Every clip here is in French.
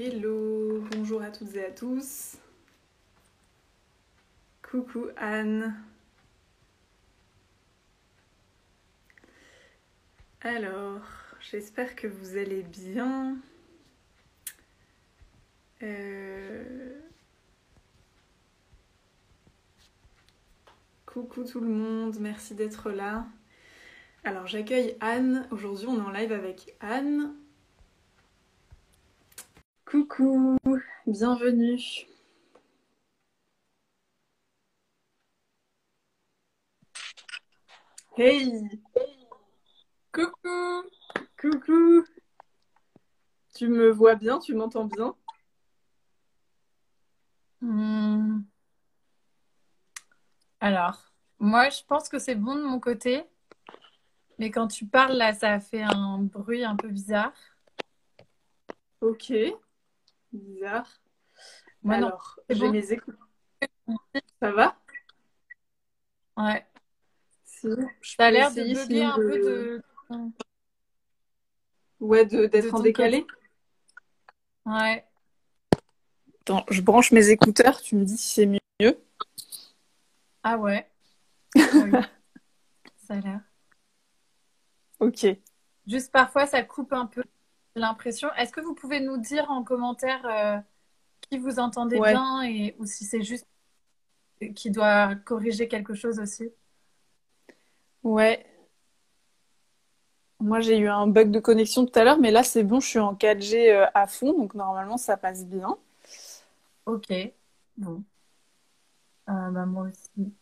Hello, bonjour à toutes et à tous. Coucou Anne. Alors, j'espère que vous allez bien. Euh, Coucou tout le monde, merci d'être là. Alors j'accueille Anne. Aujourd'hui on est en live avec Anne. Coucou, bienvenue. Hey, Coucou. coucou. Tu me vois bien, tu m'entends bien? Hmm, Alors, moi, je pense que c'est bon de mon côté, mais quand tu parles là, ça fait un bruit un peu bizarre. Ok, bizarre. Moi, non, Alors, j'ai bon. mes écoutes. Ça va? Ouais. Ça a l'air de bugger un peu de... Ouais, de- de d'être en décalé. Ouais. Attends, je branche mes écouteurs, tu me dis si c'est mieux. Ah ouais. Oui, ça a l'air. Ok. Juste parfois, ça coupe un peu l'impression. Est-ce que vous pouvez nous dire en commentaire euh, qui vous entendez Ouais. bien et ou si c'est juste qui doit corriger quelque chose aussi? Ouais. Moi, j'ai eu un bug de connexion tout à l'heure, mais là, c'est bon, je suis en 4G euh, à fond, donc normalement, ça passe bien. Ok. Bon. Euh, bah, moi aussi.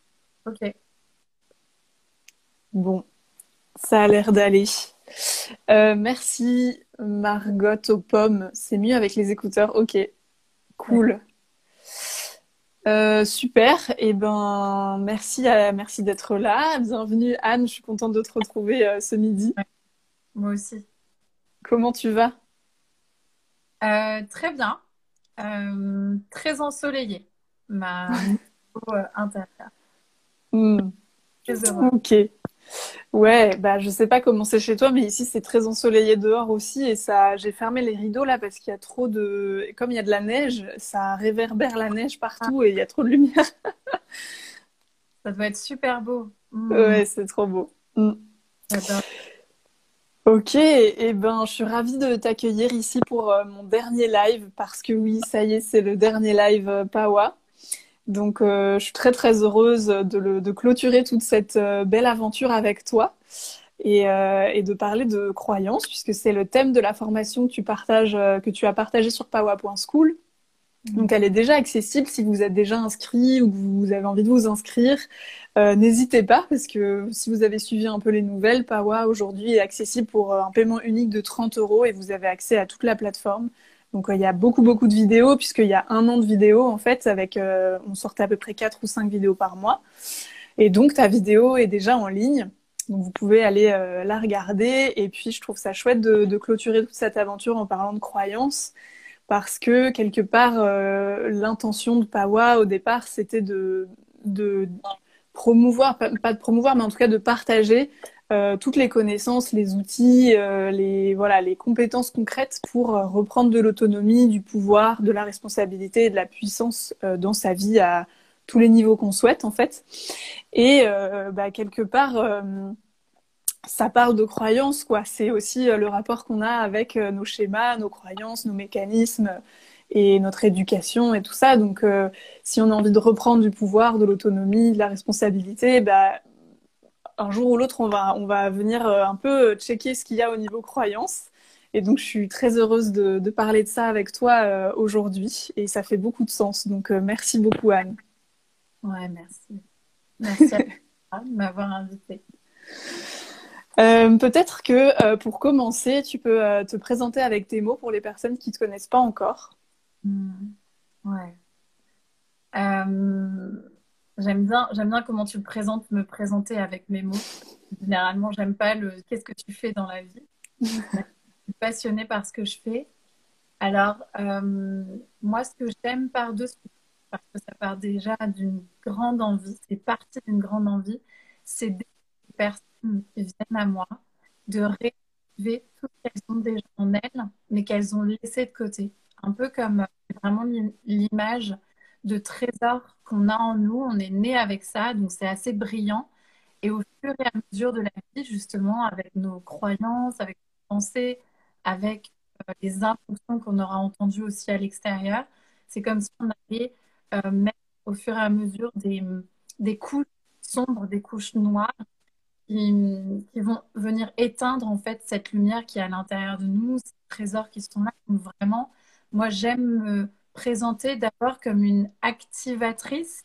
Ok. Bon, ça a l'air d'aller. Euh, merci, Margot aux pommes. C'est mieux avec les écouteurs. Ok, cool. Euh, super. Et ben, merci à- merci d'être là. Bienvenue, Anne. Je suis contente de te retrouver euh, ce midi. Moi aussi. Comment tu vas? Euh, très bien. Très ensoleillé. Ma niveau intérieur. Très heureux. ok. Ouais, bah je sais pas comment c'est chez toi, mais ici c'est très ensoleillé dehors aussi et ça, j'ai fermé les rideaux là parce qu'il y a trop de, comme il y a de la neige, ça réverbère la neige partout et il y a trop de lumière. ça doit être super beau. Hmm, Ouais, c'est trop beau. Hmm. j'adore. Ok, et ben je suis ravie de t'accueillir ici pour euh, mon dernier live parce que oui, ça y est, c'est le dernier live euh, Pawa. Donc euh, je suis très très heureuse de, le, de clôturer toute cette euh, belle aventure avec toi et, euh, et de parler de croyances puisque c'est le thème de la formation que tu partages, que tu as partagé sur pawa.school. Hmm. Donc elle est déjà accessible si vous êtes déjà inscrit ou que vous avez envie de vous inscrire. N'hésitez pas parce que si vous avez suivi un peu les nouvelles, Pawa aujourd'hui est accessible pour un paiement unique de 30 euros et vous avez accès à toute la plateforme. Donc euh, il y a beaucoup beaucoup de vidéos puisqu'il y a un an de vidéos en fait avec euh, on sortait à peu près 4 ou 5 vidéos par mois. Et donc ta vidéo est déjà en ligne. Donc vous pouvez aller euh, la regarder et puis je trouve ça chouette de, clôturer toute cette aventure en parlant de croyances parce que quelque part, l'intention de Pawa au départ, c'était de, de promouvoir, pas de promouvoir, mais en tout cas de partager euh, toutes les connaissances, les outils, euh, les, voilà, les compétences concrètes pour euh, reprendre de l'autonomie, du pouvoir, de la responsabilité et de la puissance euh, dans sa vie à tous les niveaux qu'on souhaite en fait. Et euh, bah, quelque part, ça parle de croyances, quoi. C'est aussi le rapport qu'on a avec nos schémas, nos croyances, nos mécanismes et notre éducation et tout ça. Donc, euh, si on a envie de reprendre du pouvoir, de l'autonomie, de la responsabilité, bah, un jour ou l'autre, on va, on va venir euh, un peu checker ce qu'il y a au niveau croyances. Et donc, je suis très heureuse de, de parler de ça avec toi euh, aujourd'hui. Et ça fait beaucoup de sens. Donc, euh, merci beaucoup, Anne. Ouais, merci. Merci à toi de m'avoir invité. Euh, peut-être que euh, pour commencer, tu peux euh, te présenter avec tes mots pour les personnes qui ne te connaissent pas encore. Hmm, Ouais. Euh, j'aime bien, j'aime bien comment tu le présentes, me présenter avec mes mots. Généralement, j'aime pas le qu'est-ce que tu fais dans la vie. Je suis passionnée par ce que je fais. Alors, euh, moi, ce que j'aime par-dessus, parce que ça part déjà d'une grande envie, c'est parti d'une grande envie, c'est des personnes qui viennent à moi de réactiver tout ce qu'elles ont déjà en elles, mais qu'elles ont laissé de côté un peu comme vraiment l'image de trésor qu'on a en nous. On est né avec ça, donc c'est assez brillant. Et au fur et à mesure de la vie, justement, avec nos croyances, avec nos pensées, avec euh, les impulsions qu'on aura entendues aussi à l'extérieur, c'est comme si on allait euh, mettre au fur et à mesure des, des couches sombres, des couches noires qui, qui, vont venir éteindre en fait cette lumière qui est à l'intérieur de nous, ces trésors qui sont là. Donc vraiment, moi j'aime me présenter d'abord comme une activatrice.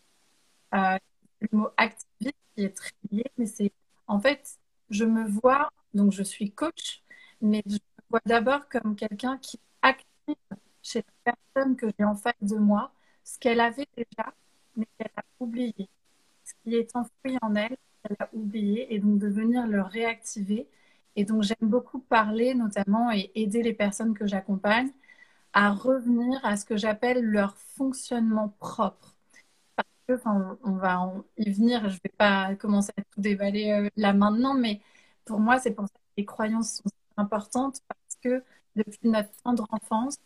Euh, le mot activiste qui est très lié, mais c'est en fait, je me vois, donc je suis coach, mais je me vois d'abord comme quelqu'un qui active chez la personne que j'ai en face de moi ce qu'elle avait déjà, mais qu'elle a oublié. Ce qui est enfoui en elle, elle a oublié, et donc de venir le réactiver. Et donc j'aime beaucoup parler notamment et aider les personnes que j'accompagne à revenir à ce que j'appelle leur fonctionnement propre. Parce que, enfin, on, va y venir, je ne vais pas commencer à tout dévaler euh, là maintenant, mais pour moi, c'est pour ça que les croyances sont importantes parce que depuis notre tendre enfance,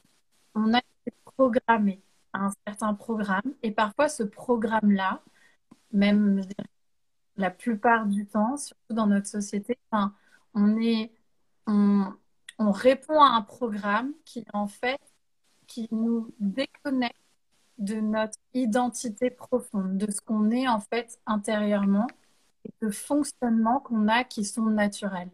on a été programmé à un certain programme et parfois ce programme-là, même la plupart du temps, surtout dans notre société, enfin, on est, on répond à un programme qui en fait qui nous déconnecte de notre identité profonde, de ce qu'on est en fait intérieurement et de fonctionnements qu'on a qui sont naturels.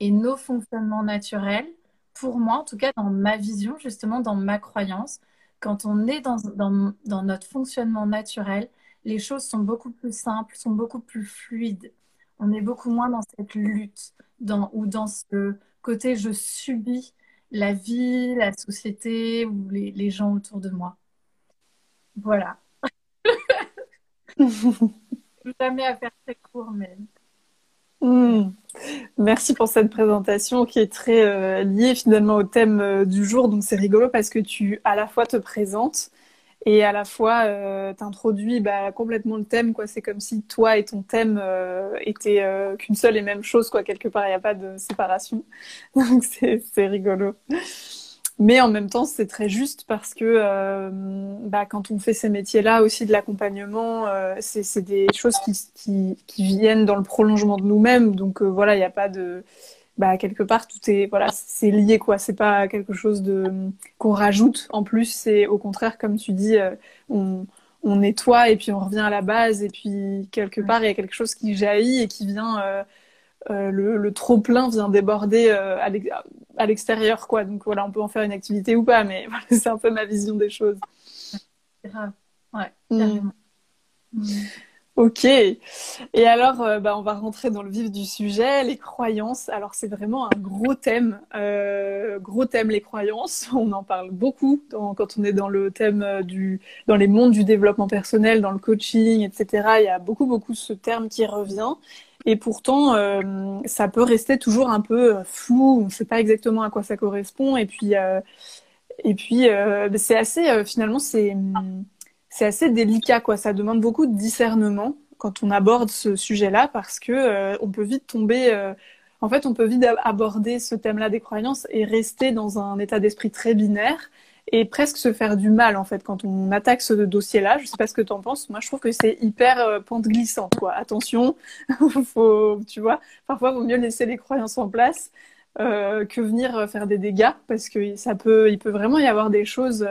Et nos fonctionnements naturels, pour moi, en tout cas dans ma vision, justement dans ma croyance, quand on est dans, dans, dans notre fonctionnement naturel, les choses sont beaucoup plus simples, sont beaucoup plus fluides. On est beaucoup moins dans cette lutte dans, ou dans ce côté je subis la vie, la société ou les, gens autour de moi. Voilà. Jamais à faire très court, mais. Hmm. Merci pour cette présentation qui est très euh, liée finalement au thème euh, du jour. Donc c'est rigolo parce que tu à la fois te présentes et à la fois euh, t'introduis bah, complètement le thème quoi. C'est comme si toi et ton thème euh, étaient euh, qu'une seule et même chose quoi. Quelque part il n'y a pas de séparation. Donc c'est rigolo. Mais en même temps c'est très juste parce que euh, bah, quand on fait ces métiers là aussi de l'accompagnement euh, c'est des choses qui, qui qui viennent dans le prolongement de nous-mêmes. Donc voilà il n'y a pas de bah quelque part tout est voilà c'est lié quoi. C'est pas quelque chose de qu'on rajoute en plus. C'est au contraire comme tu dis euh, on on nettoie et puis on revient à la base. Et puis quelque part il y a quelque chose qui jaillit et qui vient euh, euh, le, le trop plein vient déborder euh, à l'extérieur quoi. Donc voilà on peut en faire une activité ou pas mais voilà, c'est un peu ma vision des choses. Grave. Ouais carrément. Mm. Ok. Et alors, euh, bah, on va rentrer dans le vif du sujet, les croyances. Alors, c'est vraiment un gros thème, euh, gros thème les croyances. On en parle beaucoup dans, quand on est dans le thème euh, du, dans les mondes du développement personnel, dans le coaching, etc. Il y a beaucoup, beaucoup ce terme qui revient. Et pourtant, euh, ça peut rester toujours un peu euh, flou. On ne sait pas exactement à quoi ça correspond. Et puis, et puis, c'est assez, finalement, c'est c'est assez délicat, quoi. Ça demande beaucoup de discernement quand on aborde ce sujet-là, parce que euh, on peut vite tomber. Euh, en fait, on peut vite aborder ce thème-là des croyances et rester dans un état d'esprit très binaire et presque se faire du mal en fait quand on attaque ce dossier-là. Je sais pas ce que tu en penses. Moi, je trouve que c'est hyper euh, pente glissante. Quoi. Attention, faut, tu vois, parfois il vaut mieux laisser les croyances en place que venir faire des dégâts parce que ça peut, il peut vraiment y avoir des choses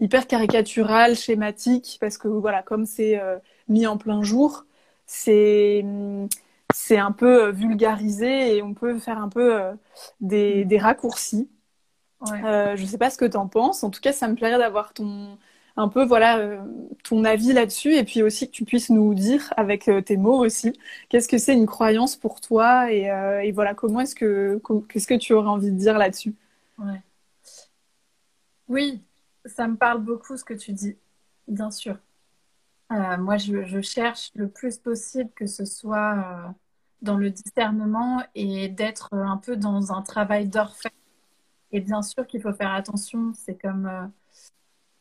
hyper caricatural, schématique, parce que voilà, comme c'est euh, mis en plein jour, c'est c'est un peu euh, vulgarisé et on peut faire un peu euh, des, des raccourcis. Ouais. Euh, je sais pas ce que tu en penses. En tout cas, ça me plairait d'avoir ton un peu voilà ton avis là-dessus et puis aussi que tu puisses nous dire avec tes mots aussi qu'est-ce que c'est une croyance pour toi et, et voilà comment est-ce que qu'est-ce que tu aurais envie de dire là-dessus? Ouais. Oui, ça me parle beaucoup ce que tu dis, bien sûr. Euh, moi, je, cherche le plus possible que ce soit euh, dans le discernement et d'être un peu dans un travail d'orfèvre. Et bien sûr qu'il faut faire attention. C'est comme, euh,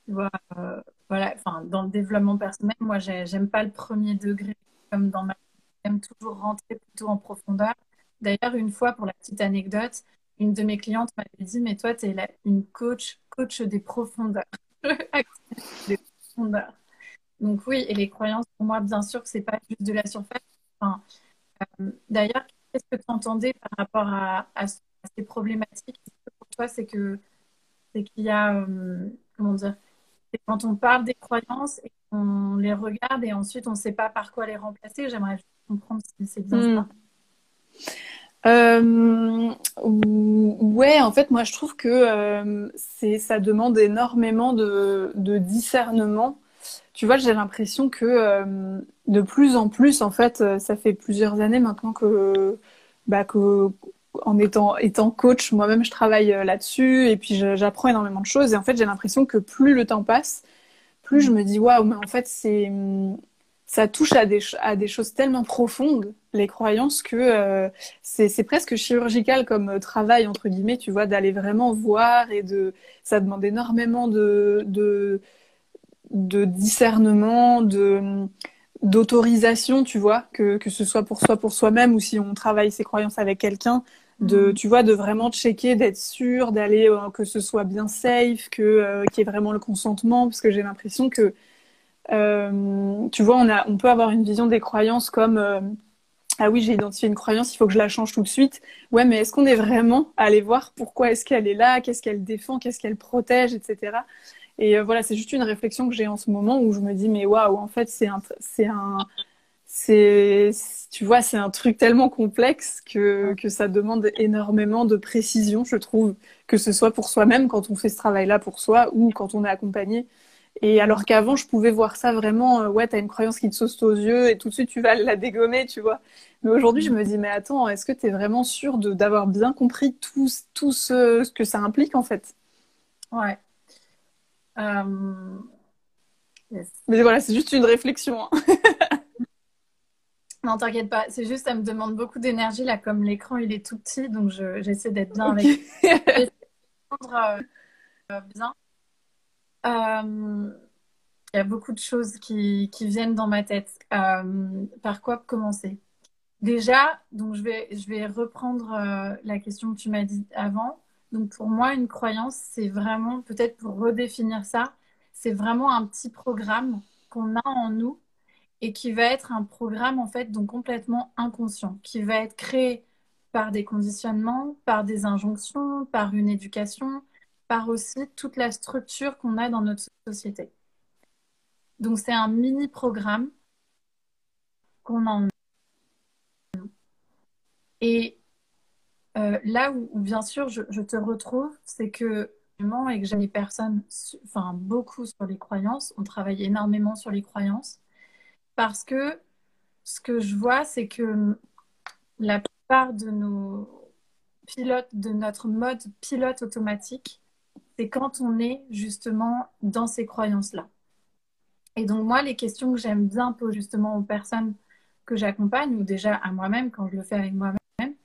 tu vois, voilà, enfin, dans le développement personnel, moi, j'aime pas le premier degré comme dans ma. J'aime toujours rentrer plutôt en profondeur. D'ailleurs, une fois, pour la petite anecdote, une de mes clientes m'avait dit, mais toi, tu es une coach, coach des profondeurs. des profondeurs. Donc oui, et les croyances, pour moi, bien sûr que c'est pas juste de la surface. Enfin, euh, D'ailleurs, qu'est-ce que tu entendais par rapport à, ces problématiques? Pour toi, c'est que c'est qu'il y a, euh, comment dire, c'est quand on parle des croyances et qu'on les regarde et ensuite on ne sait pas par quoi les remplacer. J'aimerais comprendre si c'est bien hmm. ça. Euh, ouais, en fait, moi, je trouve que euh, ça demande énormément de, de discernement. Tu vois, j'ai l'impression que euh, de plus en plus, en fait, ça fait plusieurs années maintenant que, bah, que en étant, étant coach, moi-même, je travaille là-dessus et puis j'apprends énormément de choses. Et en fait, j'ai l'impression que plus le temps passe, plus je me dis waouh, mais en fait, c'est ça touche à des, à des choses tellement profondes, les croyances, que euh, c'est presque chirurgical comme euh, travail, entre guillemets, tu vois, d'aller vraiment voir et de. Ça demande énormément de, de, de discernement, de d'autorisation, tu vois, que, que ce soit pour soi, pour soi-même, ou si on travaille ses croyances avec quelqu'un, de, mm. tu vois, de vraiment checker, d'être sûr, d'aller, euh, que ce soit bien safe, que, qu'il y ait vraiment le consentement, parce que j'ai l'impression que euh, tu vois, on, a, on peut avoir une vision des croyances comme euh, ah oui, j'ai identifié une croyance, il faut que je la change tout de suite. Ouais, mais est-ce qu'on est vraiment allé voir pourquoi est-ce qu'elle est là, qu'est-ce qu'elle défend, qu'est-ce qu'elle protège, etc. Et euh, voilà, c'est juste une réflexion que j'ai en ce moment où je me dis mais waouh, en fait c'est un, c'est un, c'est, tu vois, c'est un truc tellement complexe que que ça demande énormément de précision, je trouve, que ce soit pour soi-même quand on fait ce travail-là pour soi ou quand on est accompagné. Et alors qu'avant, je pouvais voir ça vraiment, euh, ouais, t'as une croyance qui te saute aux yeux et tout de suite tu vas la dégommer, tu vois. Mais aujourd'hui, je me dis, mais attends, est-ce que t'es vraiment sûr d'avoir bien compris tout, tout ce, ce, que ça implique en fait? Ouais. Euh, mais voilà, c'est juste une réflexion. Hein. non, t'inquiète pas, c'est juste, ça me demande beaucoup d'énergie là, comme l'écran il est tout petit, donc j'essaie d'être bien avec. Euh, bien. Euh, il y a beaucoup de choses qui, viennent dans ma tête. Euh, par quoi commencer? Déjà, donc je vais, je vais reprendre euh, la question que tu m'as dit avant. Donc pour moi, une croyance, c'est vraiment, peut-être pour redéfinir ça, c'est vraiment un petit programme qu'on a en nous et qui va être un programme en fait donc complètement inconscient, qui va être créé par des conditionnements, par des injonctions, par une éducation, par aussi toute la structure qu'on a dans notre société. Donc c'est un mini programme qu'on en et euh, là où, bien sûr je, te retrouve, c'est que et que j'ai des personnes, enfin beaucoup sur les croyances, on travaille énormément sur les croyances, parce que ce que je vois, c'est que la plupart de nos pilotes, de notre mode pilote automatique, c'est quand on est justement dans ces croyances-là. Et donc moi, les questions que j'aime bien poser justement aux personnes que j'accompagne, ou déjà à moi-même quand je le fais avec moi-même,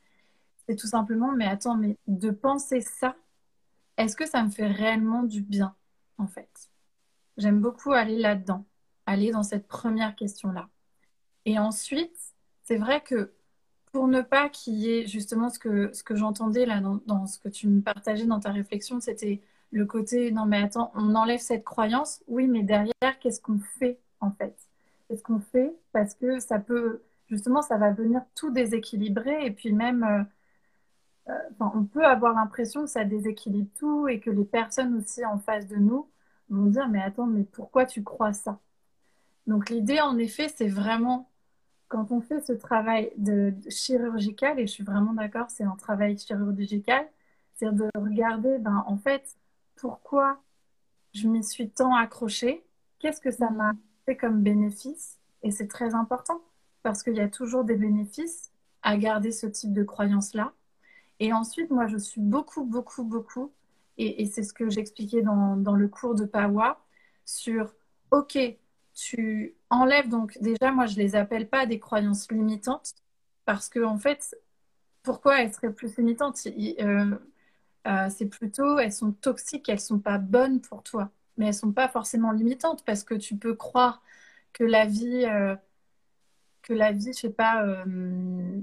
c'est tout simplement, mais attends, mais de penser ça, est-ce que ça me fait réellement du bien, en fait? J'aime beaucoup aller là-dedans, aller dans cette première question-là. Et ensuite, c'est vrai que pour ne pas qu'il y ait justement ce que, ce que j'entendais là dans, dans, ce que tu me partageais dans ta réflexion, c'était le côté non mais attends, on enlève cette croyance, oui, mais derrière, qu'est-ce qu'on fait en fait? Qu'est-ce qu'on fait? Parce que ça peut, justement, ça va venir tout déséquilibrer. Et puis même, euh, euh, on peut avoir l'impression que ça déséquilibre tout et que les personnes aussi en face de nous vont dire mais attends, mais pourquoi tu crois ça? Donc l'idée en effet, c'est vraiment quand on fait ce travail de chirurgical, et je suis vraiment d'accord, c'est un travail chirurgical, c'est de regarder, ben, en fait, pourquoi je m'y suis tant accrochée, qu'est-ce que ça m'a fait comme bénéfice. Et c'est très important parce qu'il y a toujours des bénéfices à garder ce type de croyance-là. Et ensuite, moi, je suis beaucoup, beaucoup, beaucoup, et, c'est ce que j'expliquais dans, dans le cours de Pawa, sur, OK, tu enlèves donc, déjà, moi, je les appelle pas des croyances limitantes, parce que, en fait, pourquoi elles seraient plus limitantes? Euh, euh, c'est plutôt, elles sont toxiques, elles sont pas bonnes pour toi, mais elles sont pas forcément limitantes parce que tu peux croire que la vie, euh, que la vie, je sais pas, euh,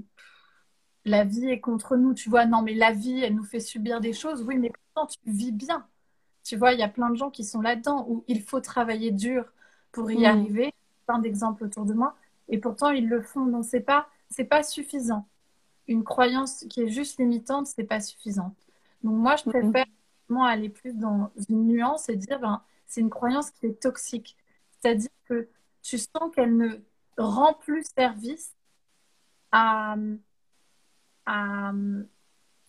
la vie est contre nous. Tu vois, non, mais la vie, elle nous fait subir des choses. Oui, mais pourtant, tu vis bien. Tu vois, il y a plein de gens qui sont là-dedans où il faut travailler dur pour y mm. arriver. Plein d'exemples autour de moi. Et pourtant, ils le font. Donc, c'est pas, c'est pas suffisant. Une croyance qui est juste limitante, c'est pas suffisant. Donc, moi, je préfère aller plus dans une nuance et dire, ben, c'est une croyance qui est toxique. C'est-à-dire que tu sens qu'elle ne rend plus service à, à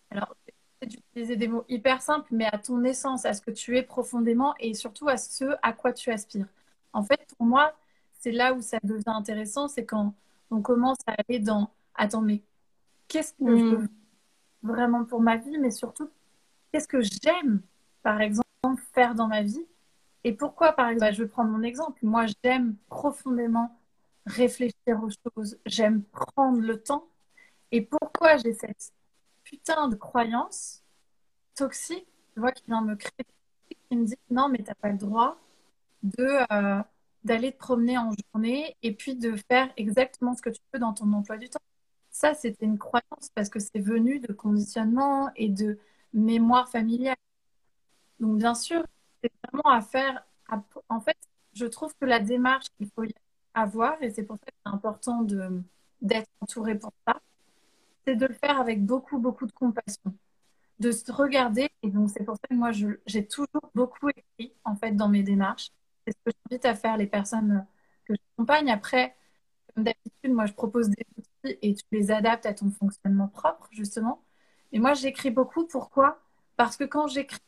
alors, d'utiliser des mots hyper simples, mais à ton essence, à ce que tu es profondément et surtout à ce à quoi tu aspires. En fait, pour moi, c'est là où ça devient intéressant, c'est quand on commence à aller dans attends, mais qu'est-ce que je veux mm. vraiment pour ma vie, mais surtout, qu'est-ce que j'aime, par exemple, faire dans ma vie et pourquoi, par exemple, bah, je vais prendre mon exemple. Moi, j'aime profondément réfléchir aux choses, j'aime prendre le temps. Et pourquoi j'ai cette putain de croyance toxique, tu vois, qui vient me créer, qui me dit non, mais t'as pas le droit de euh, d'aller te promener en journée et puis de faire exactement ce que tu veux dans ton emploi du temps. Ça, c'était une croyance parce que c'est venu de conditionnement et de mémoire familiale. Donc, bien sûr, c'est vraiment à faire. En fait, je trouve que la démarche qu'il faut avoir, et c'est pour ça que c'est important d'être entouré pour ça, c'est de le faire avec beaucoup, beaucoup de compassion. De se regarder. Et donc, c'est pour ça que moi, j'ai toujours beaucoup écrit, en fait, dans mes démarches. C'est ce que j'invite à faire les personnes que j'accompagne. Après, comme d'habitude, moi, je propose des outils et tu les adaptes à ton fonctionnement propre, justement. Mais moi, j'écris beaucoup. Pourquoi? Parce que quand j'écris,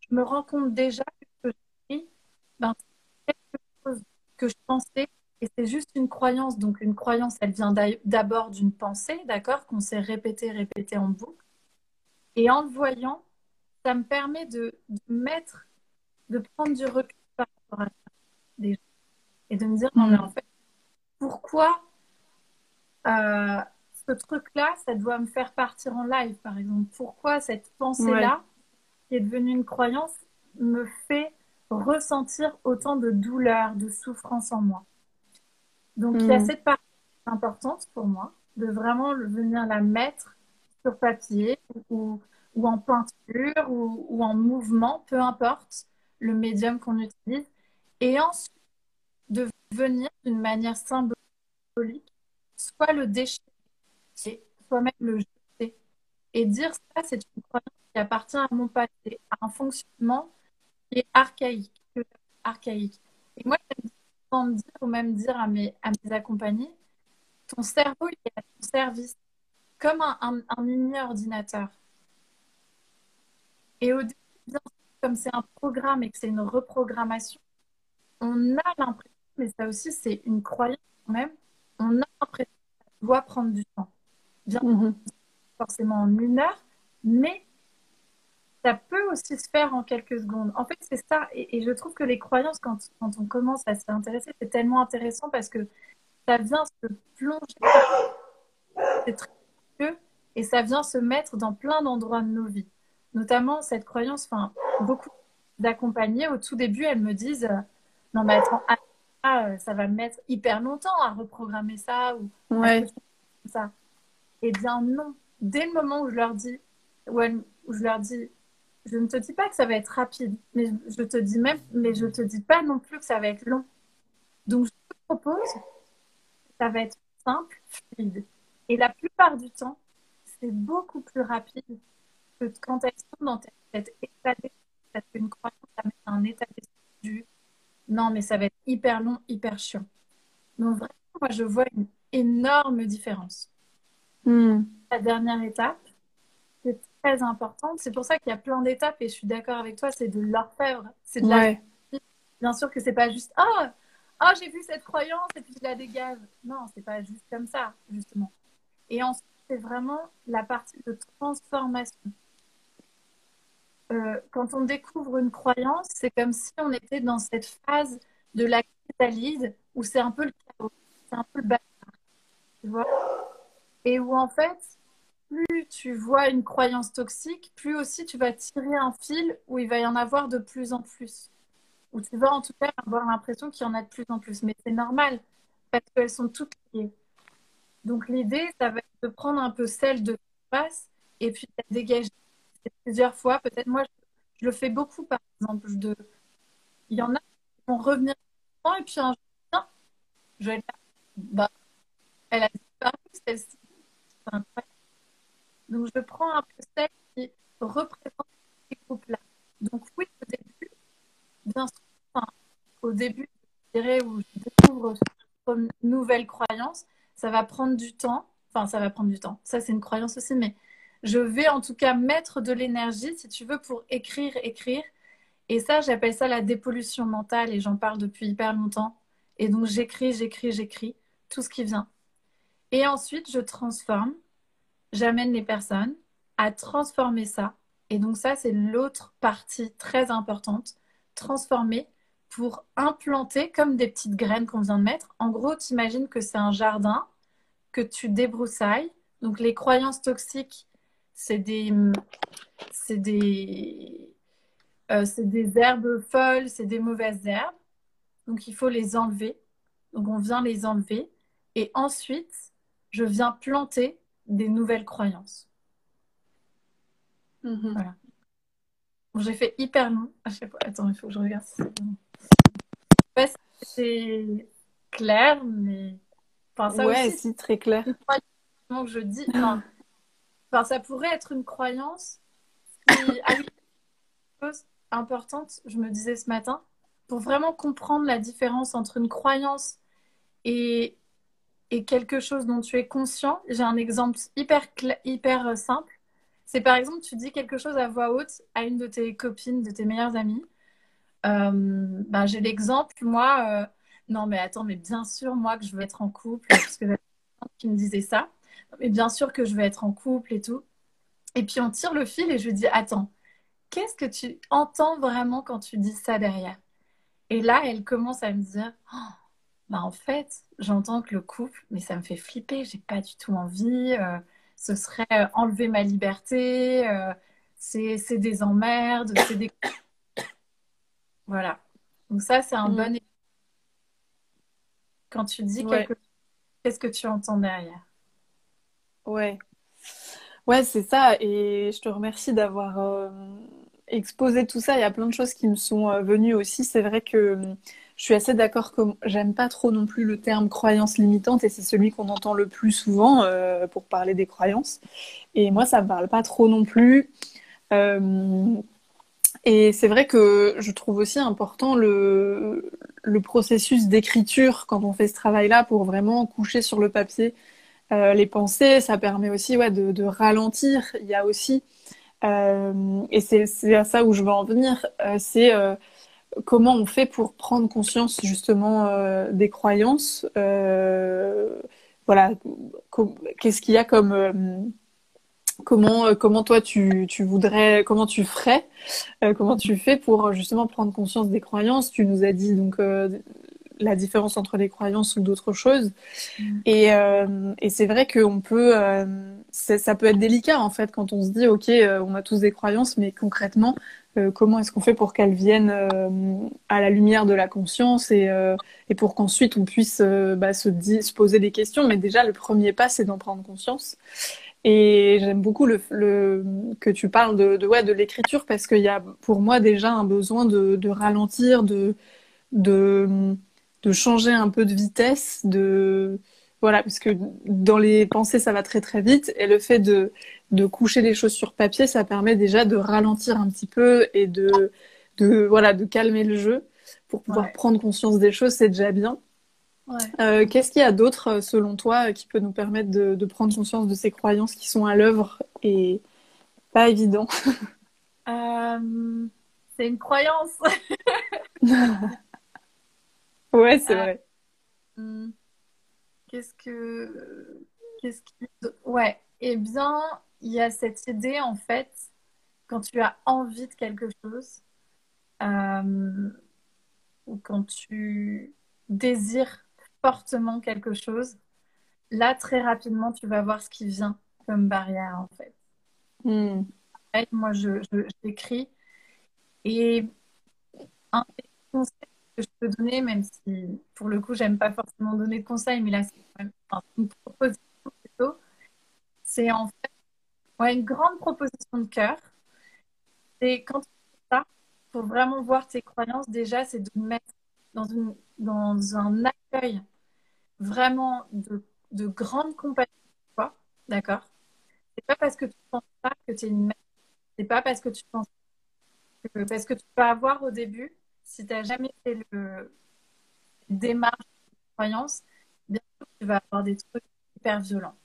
je me rends compte déjà que j'écris, ben, c'est quelque chose que je pensais et c'est juste une croyance. Donc, une croyance, elle vient d'abord d'une pensée, d'accord, qu'on s'est répété, répété en boucle. Et en le voyant, ça me permet de, mettre, de prendre du recul par rapport à ça, Et de me dire, non, mais en fait, pourquoi euh, ce truc-là, ça doit me faire partir en live, par exemple Pourquoi cette pensée-là, qui est devenue une croyance, me fait ressentir autant de douleur, de souffrance en moi? Donc, il y a mm. cette partie importante pour moi de vraiment venir la mettre sur papier ou, ou en peinture ou, ou, en mouvement, peu importe le médium qu'on utilise. Et ensuite, de venir d'une manière symbolique, soit le déchirer, soit même le jeter. Et dire ça, c'est une croyance qui appartient à mon passé, à un fonctionnement qui est archaïque. archaïque. Et moi, j'aime dire ou même dire à mes, à mes accompagnés, ton cerveau il est à ton service, comme un, un, mini ordinateur. Et au début, comme c'est un programme et que c'est une reprogrammation, on a l'impression, mais ça aussi c'est une croyance quand même, on a l'impression que ça doit prendre du temps. Bien mm-hmm. forcément en une heure, mais ça peut aussi se faire en quelques secondes. En fait, c'est ça. Et, je trouve que les croyances, quand, quand on commence à s'y intéresser, c'est tellement intéressant parce que ça vient se plonger. C'est très curieux et ça vient se mettre dans plein d'endroits de nos vies. Notamment cette croyance, enfin, beaucoup d'accompagnés, au tout début, elles me disent euh, Non, mais attends, ah, ah, ça va me mettre hyper longtemps à reprogrammer ça ou ouais. ça. Eh bien, non. Dès le moment où je leur dis, où je leur dis je ne te dis pas que ça va être rapide, mais je te dis même, mais je te dis pas non plus que ça va être long. Donc, je te propose, ça va être simple, fluide. Et la plupart du temps, c'est beaucoup plus rapide que quand elles sont dans cet état d'esprit, une croyance à mettre un état d'esprit non, mais ça va être hyper long, hyper chiant. Donc, vraiment, moi, je vois une énorme différence. Hmm. La dernière étape, très importante. C'est pour ça qu'il y a plein d'étapes et je suis d'accord avec toi, c'est de l'orfèvre. C'est de la... Bien sûr que c'est pas juste ah ah j'ai vu cette croyance et puis je la dégage. Non, c'est pas juste comme ça justement. Et ensuite c'est vraiment la partie de transformation. Euh, quand on découvre une croyance, c'est comme si on était dans cette phase de la chrysalide où c'est un peu le chaos, c'est un peu le bazar, tu vois, et où en fait plus tu vois une croyance toxique, plus aussi tu vas tirer un fil où il va y en avoir de plus en plus. Où tu vas en tout cas avoir l'impression qu'il y en a de plus en plus. Mais c'est normal, parce qu'elles sont toutes liées. Donc l'idée, ça va être de prendre un peu celle de face et puis de dégager plusieurs fois. Peut-être moi, je, le fais beaucoup, par exemple. Il y en a qui vont revenir et puis un jour, je vais bah, elle a disparu, celle-ci. Donc je prends un peu celle qui représente ces groupes-là. Donc oui, au début, bien sûr, au début, je dirais, où je découvre une nouvelle croyance, ça va prendre du temps. Enfin, ça va prendre du temps. Ça, c'est une croyance aussi, mais je vais en tout cas mettre de l'énergie, si tu veux, pour écrire, écrire. Et ça, j'appelle ça la dépollution mentale et j'en parle depuis hyper longtemps. Et donc, j'écris, j'écris, j'écris tout ce qui vient. Et ensuite, je transforme, j'amène les personnes à transformer ça. Et donc, ça, c'est l'autre partie très importante. Transformer pour implanter comme des petites graines qu'on vient de mettre. En gros, tu imagines que c'est un jardin que tu débroussailles. Donc, les croyances toxiques c'est des, c'est des, euh, des herbes folles, c'est des mauvaises herbes. Donc il faut les enlever. Donc on vient les enlever. Et ensuite, je viens planter des nouvelles croyances. Mhm. Voilà. J'ai fait hyper long. Ah, je sais pas. Attends, il faut que je regarde si c'est clair, mais. Enfin, ça ouais, aussi, très clair. Que je dis. Enfin, Enfin, ça pourrait être une croyance. oui, chose importante, je me disais ce matin, pour vraiment comprendre la différence entre une croyance et, et quelque chose dont tu es conscient. J'ai un exemple hyper, hyper simple. C'est par exemple, tu dis quelque chose à voix haute à une de tes copines, de tes meilleures amies. Euh, ben, j'ai l'exemple, moi, euh, non mais attends, mais bien sûr, moi que je veux être en couple, parce que qui me disait ça. Mais bien sûr que je vais être en couple et tout. Et puis on tire le fil et je lui dis Attends, qu'est-ce que tu entends vraiment quand tu dis ça derrière? Et là, elle commence à me dire oh, bah En fait, j'entends que le couple, mais ça me fait flipper, j'ai pas du tout envie. Euh, ce serait euh, enlever ma liberté, euh, c'est des emmerdes, c'est des. Voilà. Donc, ça, c'est un mm. bon Quand tu dis quelque chose, qu'est-ce que tu entends derrière? Ouais. Ouais, c'est ça. Et je te remercie d'avoir euh, exposé tout ça. Il y a plein de choses qui me sont venues aussi. C'est vrai que je suis assez d'accord que j'aime pas trop non plus le terme croyance limitante et c'est celui qu'on entend le plus souvent pour parler des croyances. Et moi, ça me parle pas trop non plus. et c'est vrai que je trouve aussi important le, le processus d'écriture quand on fait ce travail-là pour vraiment coucher sur le papier euh, les pensées, ça permet aussi ouais, de, ralentir. Il y a aussi, euh, et c'est à ça où je veux en venir, euh, c'est comment on fait pour prendre conscience justement des croyances. voilà, qu'est-ce qu'il y a comme comment comment toi tu, tu voudrais comment tu ferais comment tu fais pour justement prendre conscience des croyances? Tu nous as dit donc la différence entre les croyances ou d'autres choses. Mm. Et, euh, et c'est vrai qu'on peut, euh, ça peut être délicat en fait quand on se dit ok, euh, on a tous des croyances, mais concrètement, comment est-ce qu'on fait pour qu'elles viennent à la lumière de la conscience et, et pour qu'ensuite on puisse bah, se, se poser des questions. Mais déjà, le premier pas, c'est d'en prendre conscience. Et j'aime beaucoup que tu parles de, l'écriture parce qu'il y a pour moi déjà un besoin de, ralentir, de, de de changer un peu de vitesse, de voilà, parce que dans les pensées ça va très très vite et le fait de de coucher les choses sur papier, ça permet déjà de ralentir un petit peu et de de voilà de calmer le jeu pour pouvoir prendre conscience des choses, c'est déjà bien. Euh, qu'est-ce qu'il y a d'autre, selon toi, qui peut nous permettre de, de, prendre conscience de ces croyances qui sont à l'œuvre et pas évident? Euh, C'est une croyance. Ouais, c'est euh, vrai. Hmm. Qu'est-ce que. Qu'est-ce qui. Ouais. Eh bien, il y a cette idée, en fait, quand tu as envie de quelque chose, euh, ou quand tu désires fortement quelque chose, là, très rapidement, tu vas voir ce qui vient comme barrière, en fait. Hmm. Moi, je, j'écris. Et un des que je peux donner, même si pour le coup, j'aime pas forcément donner de conseils, mais là, c'est quand même une proposition. c'est en fait ouais, une grande proposition de cœur. Et quand tu fais ça, pour vraiment voir tes croyances, déjà, c'est de mettre dans, une, dans un accueil vraiment de, de grande compassion toi, d'accord? C'est pas parce que tu penses pas que tu es une mère. C'est pas parce que tu penses que, parce que tu peux avoir au début, si tu n'as jamais fait le démarche de croyance, bien sûr tu vas avoir des trucs hyper violents.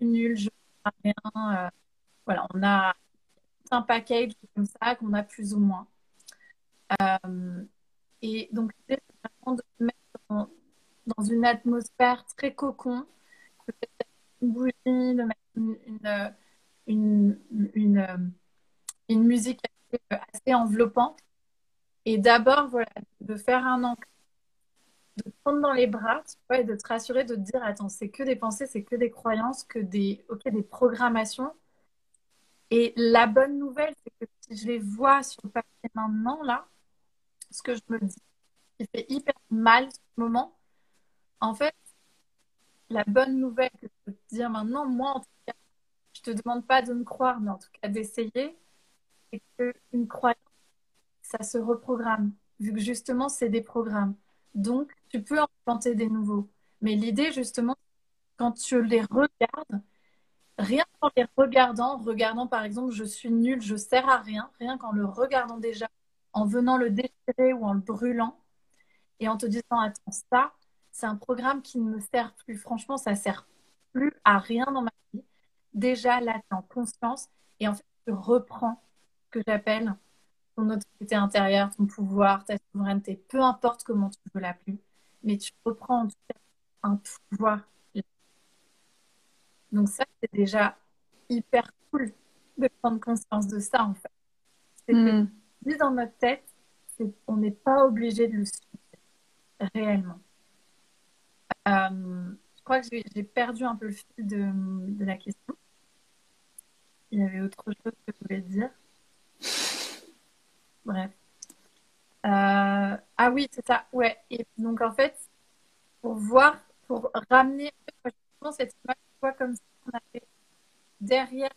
Nul, je ne rien. Euh, voilà, on a un package comme ça qu'on a plus ou moins. Euh, et donc, c'est vraiment de mettre dans, une atmosphère très cocon, une bougie, de mettre une, une, une, une musique assez, enveloppante. Et d'abord, voilà, de faire un encre, de prendre dans les bras, et de te rassurer, de te dire, attends, c'est que des pensées, c'est que des croyances, que des, ok, des programmations. Et la bonne nouvelle, c'est que si je les vois sur le papier maintenant, là, ce que je me dis, qui fait hyper mal ce moment, en fait, la bonne nouvelle que je peux te dire maintenant, moi, en tout cas, je te demande pas de me croire, mais en tout cas d'essayer, c'est qu'une croyance, ça se reprogramme, vu que justement, c'est des programmes. Donc, tu peux en planter des nouveaux. Mais l'idée, justement, quand tu les regardes, rien qu'en les regardant, regardant par exemple, je suis nul, je sers à rien, rien qu'en le regardant déjà, en venant le déchirer ou en le brûlant, et en te disant, attends, ça, c'est un programme qui ne me sert plus. Franchement, ça sert plus à rien dans ma vie. Déjà, là, tu en conscience, et en fait, tu reprends ce que j'appelle ton autorité intérieure, ton pouvoir, ta souveraineté, peu importe comment tu veux l'appeler, mais tu reprends en tout cas un pouvoir. Donc ça, c'est déjà hyper cool de prendre conscience de ça, en fait. C'est mm. dans notre tête, on n'est pas obligé de le suivre réellement. Euh, je crois que j'ai perdu un peu le fil de, de la question. Il y avait autre chose que je voulais dire. Bref. Euh, ah oui, c'est ça. Ouais. Et donc, en fait, pour voir, pour ramener cette image, comme ça, on avait derrière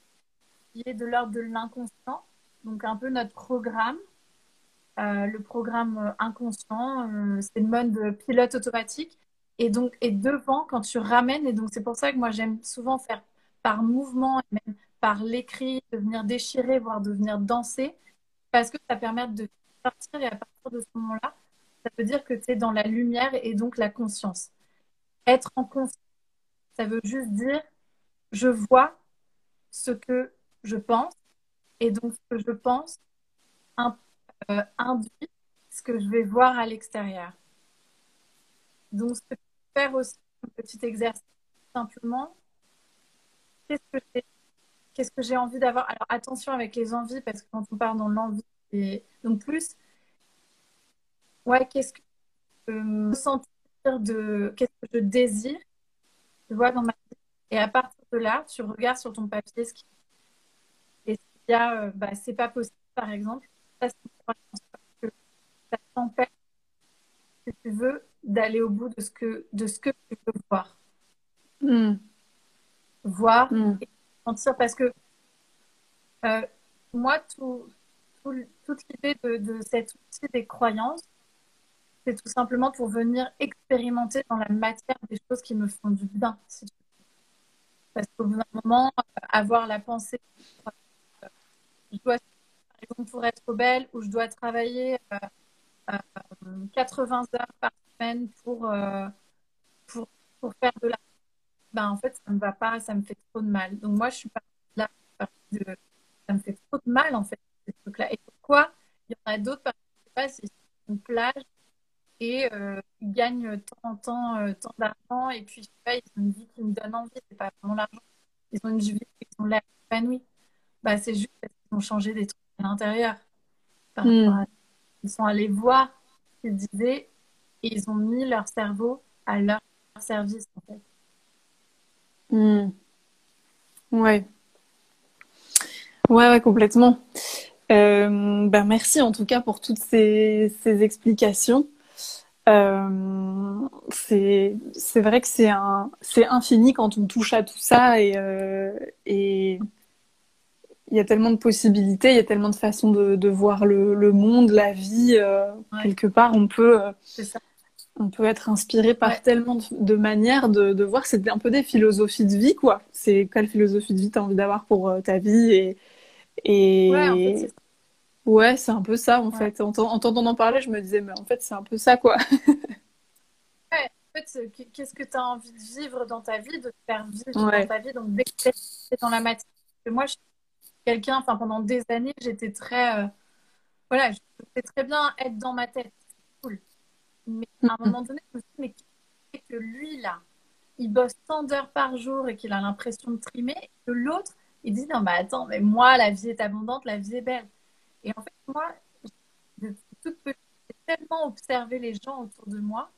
qui est de l'ordre de l'inconscient, donc un peu notre programme. Euh, le programme inconscient, euh, c'est le mode pilote automatique. Et donc, et devant, quand tu ramènes, et donc c'est pour ça que moi j'aime souvent faire par mouvement, et même par l'écrit, de venir déchirer, voire de venir danser, parce que ça permet de partir et à partir de ce moment-là, ça veut dire que tu es dans la lumière et donc la conscience. Être en conscience, ça veut juste dire je vois ce que je pense et donc ce que je pense euh, induit ce que je vais voir à l'extérieur. Donc, ce que je peux faire aussi, un petit exercice, simplement, qu'est-ce que j'ai qu'est-ce que j'ai envie d'avoir Alors attention avec les envies, parce que quand on part dans l'envie, et donc plus, ouais, qu'est-ce que je me sentir de, qu'est-ce que je désire, tu vois, dans ma vie. Et à partir de là, tu regardes sur ton papier ce qui et s'il y a, euh, bah, c'est pas possible, par exemple, ça, que ça t'empêche, si tu veux, d'aller au bout de ce que, de ce que tu veux voir. Hmm. Voir hmm. et parce que euh, moi, tout, toute l'idée de, cet outil des croyances, c'est tout simplement pour venir expérimenter dans la matière des choses qui me font du bien. Parce qu'au bout d'un moment, avoir la pensée, euh, je dois, par exemple, pour être belle, ou je dois travailler 80 euh, heures par semaine pour, pour, pour faire de la ben, en fait, ça ne me va pas, ça me fait trop de mal. Donc, moi, je suis pas là, de, ça me fait trop de mal, en fait, ces trucs-là. Et pourquoi il y en a d'autres, parce que je sais pas, c'est une plage et euh, ils gagnent tant, tant, euh, tant d'argent et puis je sais pas, ils ont une vie qui me donne envie, c'est pas vraiment l'argent. Ils ont une vie, ils ont l'air épanouis. Bah, c'est juste parce qu'ils ont changé des trucs à l'intérieur. Hmm. Ils sont allés voir ce qu'ils disaient et ils ont mis leur cerveau à leur service, en fait. Hmm. Ouais. Ouais, ouais, complètement. Euh, ben merci en tout cas pour toutes ces, ces explications. Euh, c'est vrai que c'est un c'est infini quand on touche à tout ça et euh, et il y a tellement de possibilités, il y a tellement de façons de, de voir le, le monde, la vie. Euh, Ouais, quelque part, on peut euh, c'est ça. On peut être inspiré par Ouais, tellement de, de manières de, de voir. C'est un peu des philosophies de vie, quoi. C'est quelle philosophie de vie t'as envie d'avoir pour euh, ta vie et ouais, en fait, c'est ouais, un peu ça en Ouais. fait. En t'en- en t'entendant parler, je me disais, mais en fait, c'est un peu ça, quoi. Ouais, en fait, qu'est-ce que tu as envie de vivre dans ta vie, de faire vivre dans ta vie, donc d'exercer dans la matière. Moi, je suis quelqu'un, enfin, pendant des années, j'étais très, euh, voilà, je sais très bien être dans ma tête. Mais à un moment donné, je me suis dit, mais qui fait que lui, là, il bosse tant d'heures par jour et qu'il a l'impression de trimer, et que l'autre, il dit, non, mais attends, mais moi, la vie est abondante, la vie est belle. Et en fait, moi, depuis toute petite, j'ai tellement observé les gens autour de moi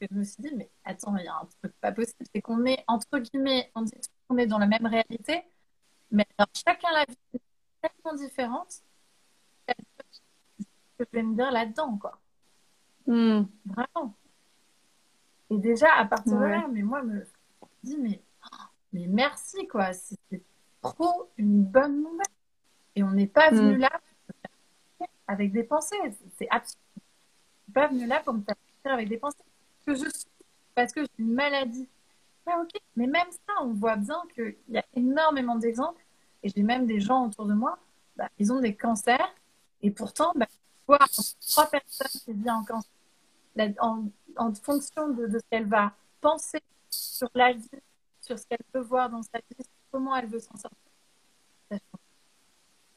que je me suis dit, mais attends, il y a un truc pas possible, c'est qu'on est, entre guillemets, on dit qu'on est dans la même réalité, mais alors chacun la vie est tellement différente, que je vais me dire là-dedans, quoi. Hmm. Vraiment. Et déjà, à partir de là, mais moi, me dis, mais, mais merci, quoi. C'est trop une bonne nouvelle. Et on n'est pas venu Hmm. là avec des pensées. C'est absurde. On n'est pas venu là pour me faire avec des pensées. Que je suis, parce que j'ai une maladie. Ok. Mais même ça, on voit bien qu'il y a énormément d'exemples. Et j'ai même des gens autour de moi, bah, ils ont des cancers. Et pourtant, bah, voir trois personnes qui vivent en cancer, la- en, en fonction de, de ce qu'elle va penser sur la vie, sur ce qu'elle peut voir dans sa vie, sur comment elle veut s'en sortir,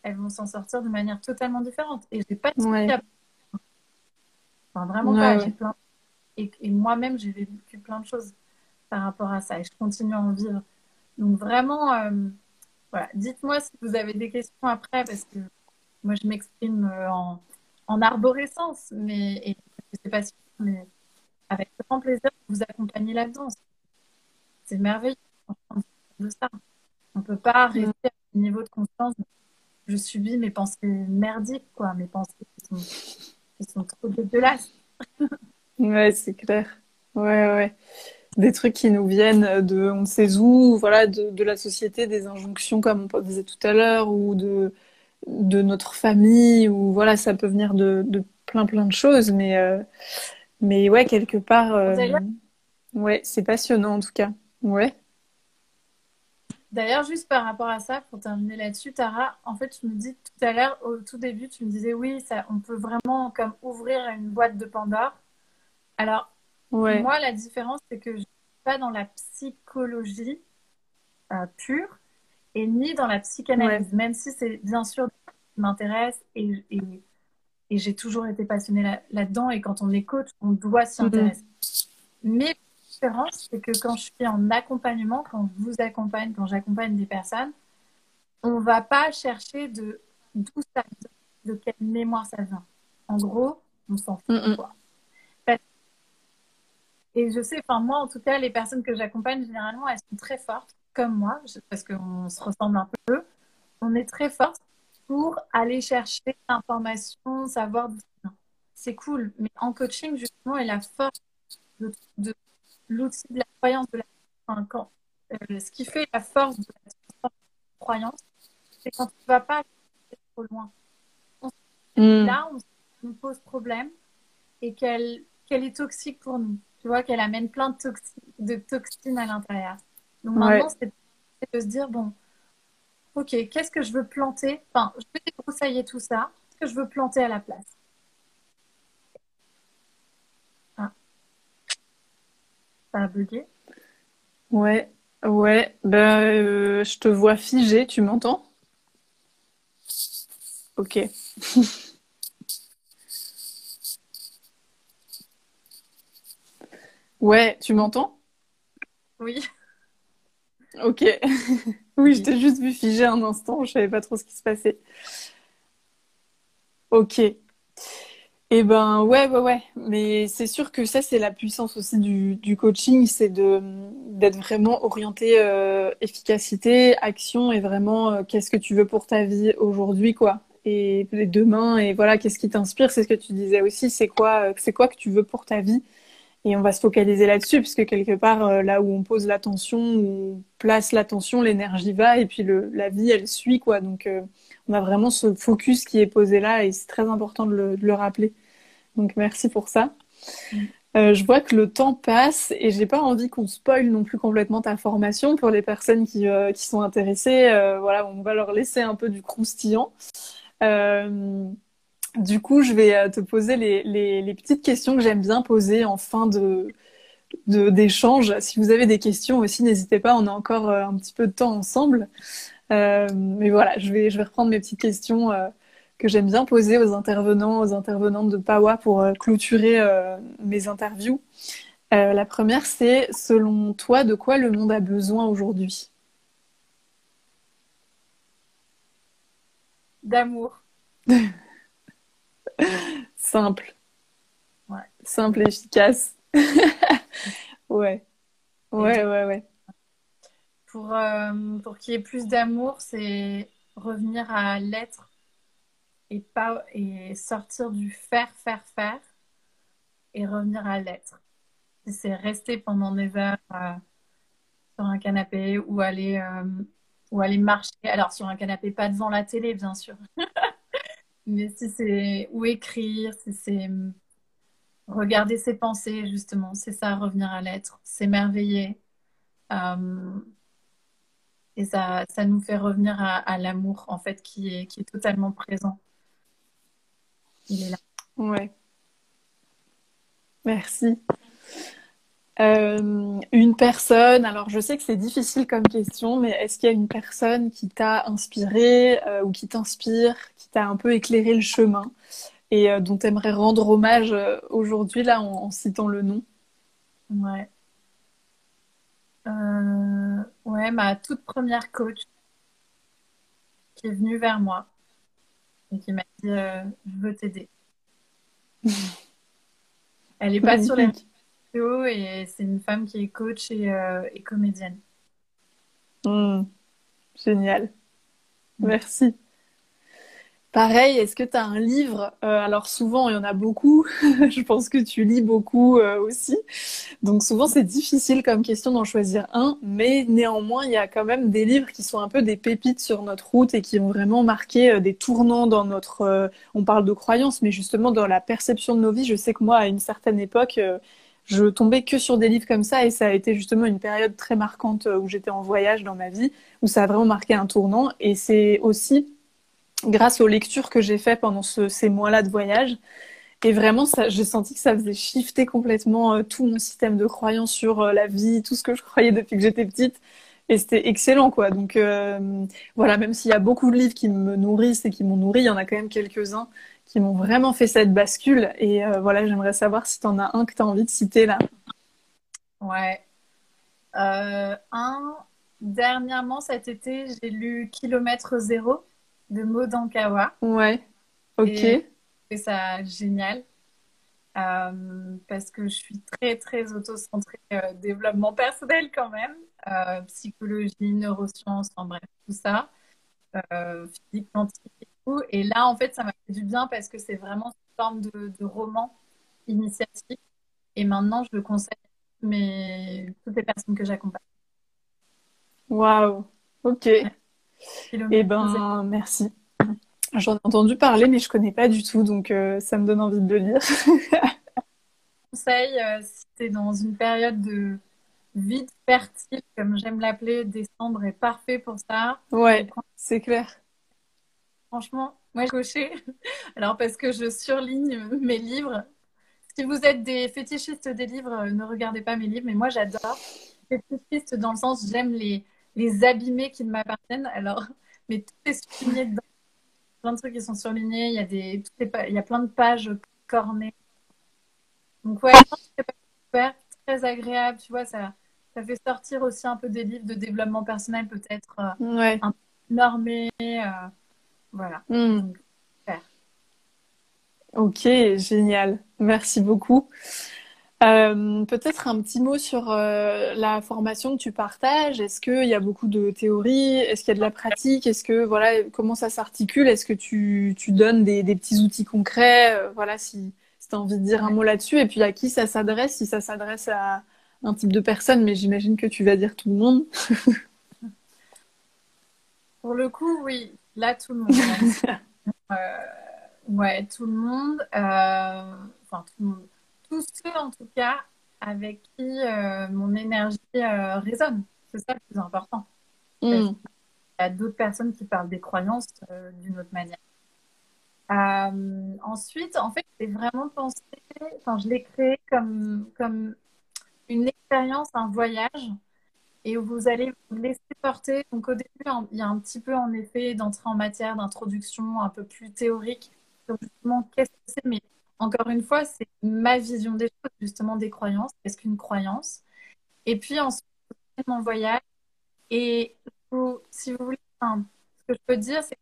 elles vont s'en sortir de manière totalement différente. Et j'ai pas de souci Ouais. à- Enfin, vraiment Ouais, pas. ouais. J'ai plein... Et, et moi-même, j'ai vécu plein de choses par rapport à ça. Et je continue à en vivre. Donc vraiment, euh, voilà. Dites-moi si vous avez des questions après, parce que moi, je m'exprime euh, en, en arborescence, mais et je sais pas si, mais avec grand plaisir de vous accompagner là-dedans. C'est merveilleux de ça. On peut pas Hmm. rester à ce niveau de conscience. Je subis mes pensées merdiques, quoi, mes pensées qui sont, qui sont trop dégueulasses. Ouais, c'est clair. Ouais, ouais. Des trucs qui nous viennent de on ne sait où, voilà, de, de la société, des injonctions comme on disait tout à l'heure, ou de, de notre famille, ou voilà, ça peut venir de, de plein plein de choses, mais, euh, mais ouais, quelque part, euh, ouais, c'est passionnant en tout cas. Ouais, D'ailleurs, juste par rapport à ça, pour terminer là-dessus, Tara, en fait, je me dis tout à l'heure, au tout début, tu me disais oui, ça, on peut vraiment comme ouvrir une boîte de Pandore. Alors, ouais, moi, la différence, c'est que je suis pas dans la psychologie euh, pure et ni dans la ouais, psychanalyse, même si c'est bien sûr m'intéresse et, et, et j'ai toujours été passionnée là- là-dedans et quand on est coach, on doit s'y Mhm. intéresser. Mais la différence, c'est que quand je suis en accompagnement, quand je vous accompagne, quand j'accompagne des personnes, on va pas chercher de d'où ça vient, de quelle mémoire ça vient. En gros, on s'en fout, quoi. Et je sais, enfin moi en tout cas, les personnes que j'accompagne, généralement, elles sont très fortes, comme moi, parce qu'on se ressemble un peu. On est très fortes pour aller chercher l'information, savoir. C'est cool, mais en coaching, justement, et la force de, de l'outil de la croyance, de la, enfin, quand, euh, ce qui fait la force de la croyance, c'est quand tu ne vas pas trop loin. On Hmm. là, on nous pose problème et qu'elle qu'elle est toxique pour nous. Tu vois, qu'elle amène plein de, toxi- de toxines à l'intérieur. Donc maintenant, ouais, c'est de se dire, bon, ok, qu'est-ce que je veux planter? Enfin, je vais débroussailler tout ça. Qu'est-ce que je veux planter à la place? Ah, ça a bugué. ouais, ouais. Ben, euh, je te vois figé, tu m'entends? Ok. Ouais, tu m'entends? Oui. Ok. Oui, je t'ai juste vu figer un instant, je savais pas trop ce qui se passait. Ok. Eh ben ouais, ouais, ouais. Mais c'est sûr que ça, c'est la puissance aussi du, du coaching, c'est d'être vraiment orienté euh, efficacité, action et vraiment euh, qu'est-ce que tu veux pour ta vie aujourd'hui, quoi. et demain et voilà, qu'est-ce qui t'inspire? C'est ce que tu disais aussi. C'est quoi, c'est quoi que tu veux pour ta vie? Et on va se focaliser là-dessus, puisque quelque part, là où on pose l'attention, où on place l'attention, l'énergie va, et puis le, la vie, elle suit quoi. Donc, on a vraiment ce focus qui est posé là, et c'est très important de le, de le rappeler. Donc, merci pour ça. Mm. Euh, je vois que le temps passe et j'ai pas envie qu'on spoil non plus complètement ta formation pour les personnes qui, euh, qui sont intéressées. Euh, voilà, on va leur laisser un peu du croustillant. Du coup, je vais te poser les, les, les petites questions que j'aime bien poser en fin de d'échange. Si vous avez des questions aussi, n'hésitez pas. On a encore un petit peu de temps ensemble. mais voilà, je vais je vais reprendre mes petites questions que j'aime bien poser aux intervenants, aux intervenantes de PAWA pour euh, clôturer euh, mes interviews. Euh, la première, c'est selon toi, de quoi le monde a besoin aujourd'hui? D'amour. Simple. Ouais. Simple et efficace. ouais. Ouais, ouais, ouais. Pour, pour qu'il y ait plus d'amour, c'est revenir à l'être et, pas, et sortir du faire, faire, faire et revenir à l'être. C'est rester pendant des heures euh, sur un canapé ou aller, euh, ou aller marcher, alors sur un canapé, pas devant la télé, bien sûr, mais si c'est ou écrire, si c'est hum, regarder ses pensées, justement, c'est ça, revenir à l'être, s'émerveiller. Hum, et ça, ça nous fait revenir à, à l'amour, en fait, qui est, qui est totalement présent. Il est là. Ouais. Merci. Euh, une personne, alors je sais que c'est difficile comme question, mais est-ce qu'il y a une personne qui t'a inspiré euh, ou qui t'inspire, qui t'a un peu éclairé le chemin et euh, dont tu aimerais rendre hommage aujourd'hui là en, citant le nom? Ouais. ouais, ma toute première coach qui est venue vers moi et qui m'a dit Je veux t'aider. Elle est pas sur les et c'est une femme qui est coach et, euh, comédienne. Hmm. Génial. Merci. Pareil, est-ce que tu as un livre? Euh, Alors souvent, il y en a beaucoup. je pense que tu lis beaucoup euh, aussi. Donc souvent, c'est difficile comme question d'en choisir un. Mais néanmoins, il y a quand même des livres qui sont un peu des pépites sur notre route et qui ont vraiment marqué euh, des tournants dans notre... on parle de croyances, mais justement dans la perception de nos vies. Je sais que moi, à une certaine époque, je tombais que sur des livres comme ça et ça a été justement une période très marquante où j'étais en voyage dans ma vie, où ça a vraiment marqué un tournant. Et c'est aussi grâce aux lectures que j'ai faites pendant ces mois-là de voyage. Et vraiment, j'ai senti que ça faisait shifter complètement euh, tout mon système de croyance sur euh, la vie, tout ce que je croyais depuis que j'étais petite. Et c'était excellent, quoi. Donc euh, voilà, même s'il y a beaucoup de livres qui me nourrissent et qui m'ont nourri, il y en a quand même quelques-uns qui m'ont vraiment fait cette bascule. Et voilà, j'aimerais savoir si tu en as un que tu as envie de citer là. Ouais. un, dernièrement cet été, j'ai lu Kilomètre Zéro de Modankawa. Ouais, ok. Et, ça génial. Euh, parce que je suis très très auto-centrée euh, développement personnel quand même, euh, psychologie, neurosciences, en bref, tout ça, physique quantique et tout. Et là, en fait, ça m'a fait du bien parce que c'est vraiment une forme de, roman initiatique. Et maintenant, je le conseille à toutes les personnes que j'accompagne. Waouh, ok. Eh ben, merci. J'en ai entendu parler, mais je connais pas du tout, donc euh, ça me donne envie de le lire. Conseil, euh, si tu es dans une période de vide fertile, comme j'aime l'appeler, décembre est parfait pour ça. Ouais, c'est clair. Franchement, moi, j'ai coché. Alors, parce que je surligne mes livres. Si vous êtes des fétichistes des livres, ne regardez pas mes livres, mais moi, j'adore. Fétichiste dans le sens, j'aime les, les abîmés qui m'appartiennent. Alors, mais tout est surligné dedans. Plein de trucs qui sont surlignés. Il y a, des, il y a plein de pages cornées. Donc, ouais, c'est super, très agréable. Tu vois, ça, ça fait sortir aussi un peu des livres de développement personnel, peut-être euh, ouais. un peu normés. Euh, voilà. Hmm. Ok, génial. Merci beaucoup. Euh, peut-être un petit mot sur euh, la formation que tu partages. Est-ce qu'il y a beaucoup de théorie Est-ce qu'il y a de la pratique? Est-ce que voilà comment ça s'articule? Est-ce que tu, tu donnes des, des petits outils concrets? Euh, Voilà, si, si tu as envie de dire un mot là-dessus. Et puis à qui ça s'adresse? Si ça s'adresse à un type de personne, mais j'imagine que tu vas dire tout le monde. Pour le coup, oui. Là, tout le monde. ouais, tout le monde. Enfin, tout le monde tous ceux en tout cas avec qui euh, mon énergie euh, résonne. C'est ça le plus important. Mm. Il y a d'autres personnes qui parlent des croyances euh, d'une autre manière. ensuite, en fait, j'ai vraiment pensé, enfin, je l'ai créé comme, comme une expérience, un voyage, et où vous allez vous laisser porter. Donc, au début, il y a un petit peu, en effet, d'entrée en matière, d'introduction un peu plus théorique sur justement qu'est-ce que c'est, mais encore une fois, c'est ma vision des choses, justement des croyances. Qu'est-ce qu'une croyance? Et puis ensuite, mon voyage. Et si vous voulez, ce que je peux dire, c'est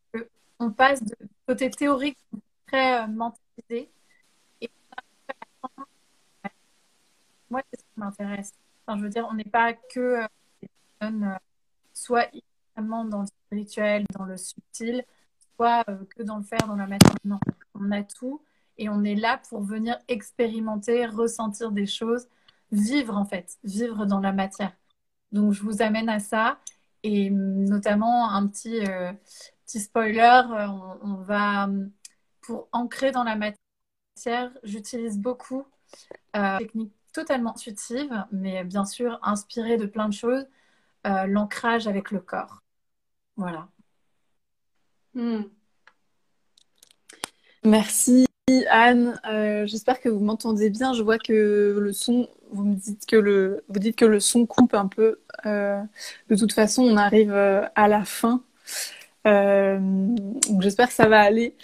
qu'on passe de côté théorique très euh, mentalisé. Et ce qui m'intéresse. Je veux dire, on n'est pas que euh, des personnes euh, soit extrêmement dans le spirituel, dans le subtil, soit que dans le faire, dans la matière. Non, on a tout et on est là pour venir expérimenter, ressentir des choses, vivre en fait, vivre dans la matière. Donc je vous amène à ça et notamment un petit, euh, petit spoiler, euh, on, va pour ancrer dans la matière, j'utilise beaucoup euh, techniques totalement intuitives, mais bien sûr inspirées de plein de choses, euh, l'ancrage avec le corps. Voilà. Hmm. Merci Anne, euh, j'espère que vous m'entendez bien. Je vois que le son, vous me dites que le, vous dites que le son coupe un peu. Euh, de toute façon, on arrive à la fin. Euh, j'espère que ça va aller.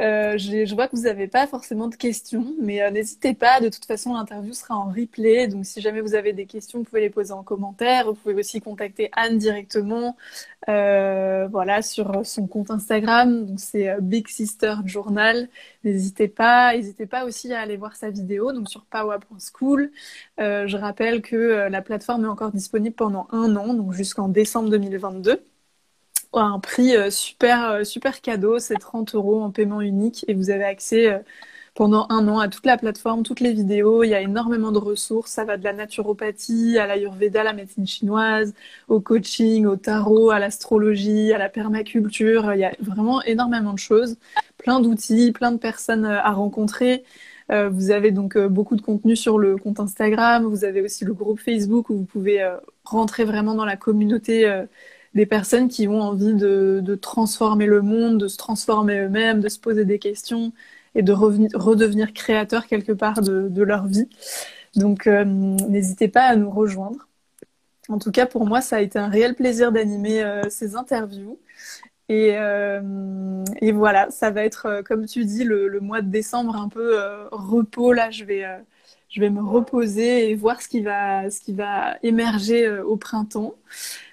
Euh, je, vois que vous n'avez pas forcément de questions, mais euh, n'hésitez pas. De toute façon, l'interview sera en replay. Donc si jamais vous avez des questions, vous pouvez les poser en commentaire. Vous pouvez aussi contacter Anne directement, euh, voilà, sur son compte Instagram. Donc c'est euh, Big Sister Journal. N'hésitez pas. N'hésitez pas aussi à aller voir sa vidéo, donc sur powa.school. je rappelle que la plateforme est encore disponible pendant un an, donc jusqu'en décembre 2022 un prix euh, super, euh, super cadeau, c'est 30 euros en paiement unique et vous avez accès euh, pendant un an à toute la plateforme, toutes les vidéos. Il y a énormément de ressources. Ça va de la naturopathie à l'ayurveda, la médecine chinoise, au coaching, au tarot, à l'astrologie, à la permaculture. Il y a vraiment énormément de choses, plein d'outils, plein de personnes à rencontrer. vous avez donc beaucoup de contenu sur le compte Instagram. Vous avez aussi le groupe Facebook où vous pouvez rentrer vraiment dans la communauté des personnes qui ont envie de, transformer le monde, de se transformer eux-mêmes, de se poser des questions et de redevenir créateurs quelque part de, leur vie. Donc euh, n'hésitez pas à nous rejoindre. En tout cas, pour moi, ça a été un réel plaisir d'animer euh, ces interviews. Et, euh, et, voilà, ça va être, comme tu dis, le, le, mois de décembre un peu repos. Là, je vais, je vais me reposer et voir ce qui va, ce qui va émerger au printemps.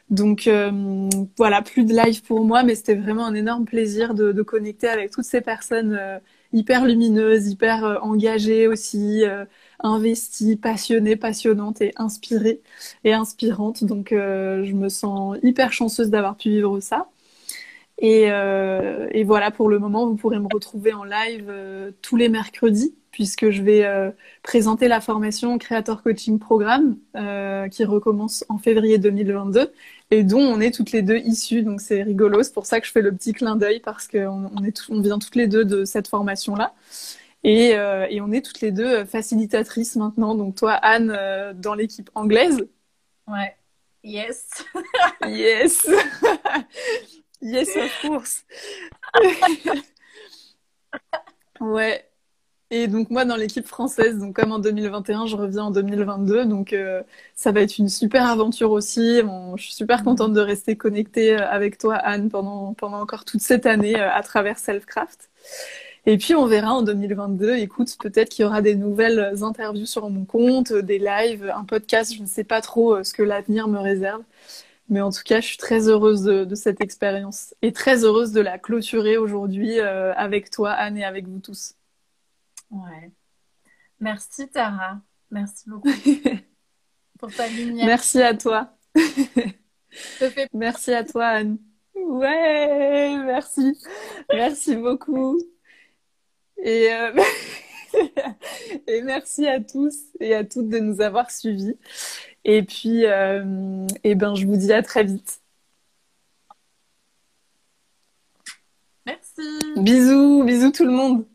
Donc euh, voilà, plus de live pour moi, mais c'était vraiment un énorme plaisir de, connecter avec toutes ces personnes euh, hyper lumineuses, hyper euh, engagées aussi, investies, passionnées, passionnantes et inspirées et inspirantes. Donc je me sens hyper chanceuse d'avoir pu vivre ça. Et, voilà, pour le moment, vous pourrez me retrouver en live tous les mercredis puisque je vais euh, présenter la formation Creator Coaching Programme euh, qui recommence en février 2022 et dont on est toutes les deux issues. Donc c'est rigolo, c'est pour ça que je fais le petit clin d'œil parce qu'on on on vient toutes les deux de cette formation-là. Et, euh, et, on est toutes les deux facilitatrices maintenant. Donc toi, Anne, dans l'équipe anglaise. Ouais. Yes. yes. yes, of course. ouais. Et donc moi dans l'équipe française, donc comme en 2021, je reviens en 2022, donc euh, ça va être une super aventure aussi. Je suis super contente de rester connectée euh, avec toi Anne pendant pendant encore toute cette année euh, à travers Selfcraft. Et puis on verra en 2022. Écoute, peut-être qu'il y aura des nouvelles interviews sur mon compte, des lives, un podcast. Je ne sais pas trop ce que l'avenir me réserve. Mais en tout cas, je suis très heureuse de, de cette expérience et très heureuse de la clôturer aujourd'hui avec toi, Anne, et avec vous tous. Ouais. Merci Tara. Merci beaucoup pour ta lumière. Merci à toi. Merci à toi, Anne. Ouais, merci. Merci beaucoup. Et, euh, et merci à tous et à toutes de nous avoir suivis. Et puis, euh, et ben, je vous dis à très vite. Merci. Bisous, bisous tout le monde.